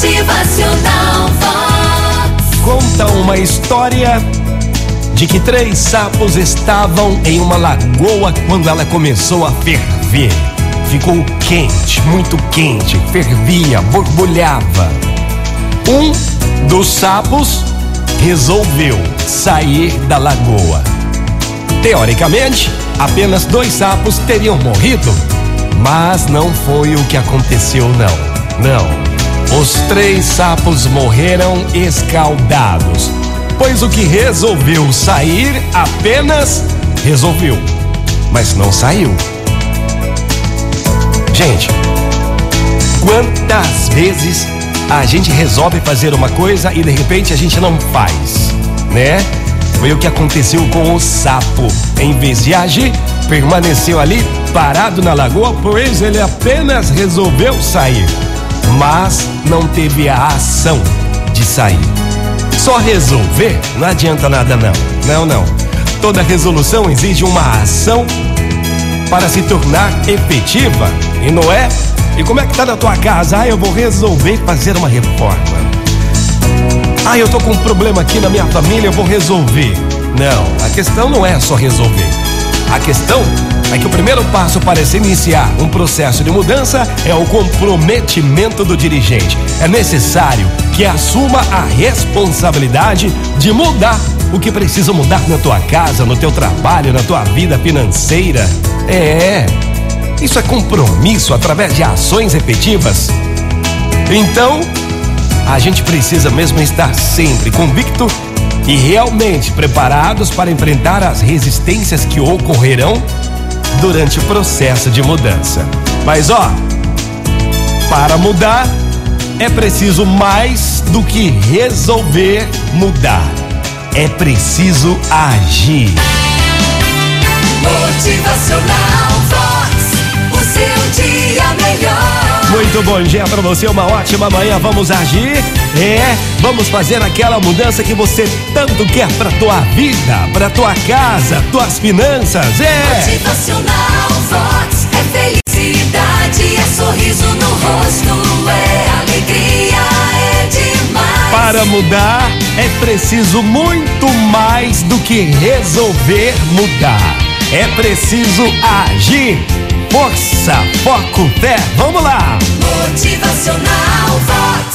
Motivacional Vox. Conta uma história de que três sapos estavam em uma lagoa quando ela começou a ferver. Ficou quente, muito quente, fervia, borbulhava. Um dos sapos resolveu sair da lagoa. Teoricamente, apenas dois sapos teriam morrido, mas não foi o que aconteceu, não. Não. Os três sapos morreram escaldados, pois o que resolveu sair apenas resolveu, mas não saiu. Gente, quantas vezes a gente resolve fazer uma coisa e de repente a gente não faz, né? Foi o que aconteceu com o sapo. Em vez de agir, permaneceu ali parado na lagoa, pois ele apenas resolveu sair, mas não teve a ação de sair. Só resolver não adianta nada, não. Não, não. Toda resolução exige uma ação para se tornar efetiva, e não é? E como é que tá na tua casa? Ah, eu vou resolver fazer uma reforma. Ah, eu tô com um problema aqui na minha família, eu vou resolver. Não, a questão não é só resolver. A questão é que o primeiro passo para se iniciar um processo de mudança é o comprometimento do dirigente. É necessário que assuma a responsabilidade de mudar o que precisa mudar na tua casa, no teu trabalho, na tua vida financeira. É, isso é compromisso através de ações efetivas. Então, a gente precisa mesmo estar sempre convicto e realmente preparados para enfrentar as resistências que ocorrerão durante o processo de mudança. Mas ó, para mudar é preciso mais do que resolver mudar. É preciso agir. Motivacional Muito bom dia para você, uma ótima manhã. Vamos agir? É, vamos fazer aquela mudança que você tanto quer para tua vida, para tua casa, tuas finanças. É. Motivacional Vox. É felicidade, é sorriso no rosto, é alegria, é demais. Para mudar é preciso muito mais do que resolver mudar. É preciso agir. Força, foco, fé. Vamos lá! Motivacional Vox.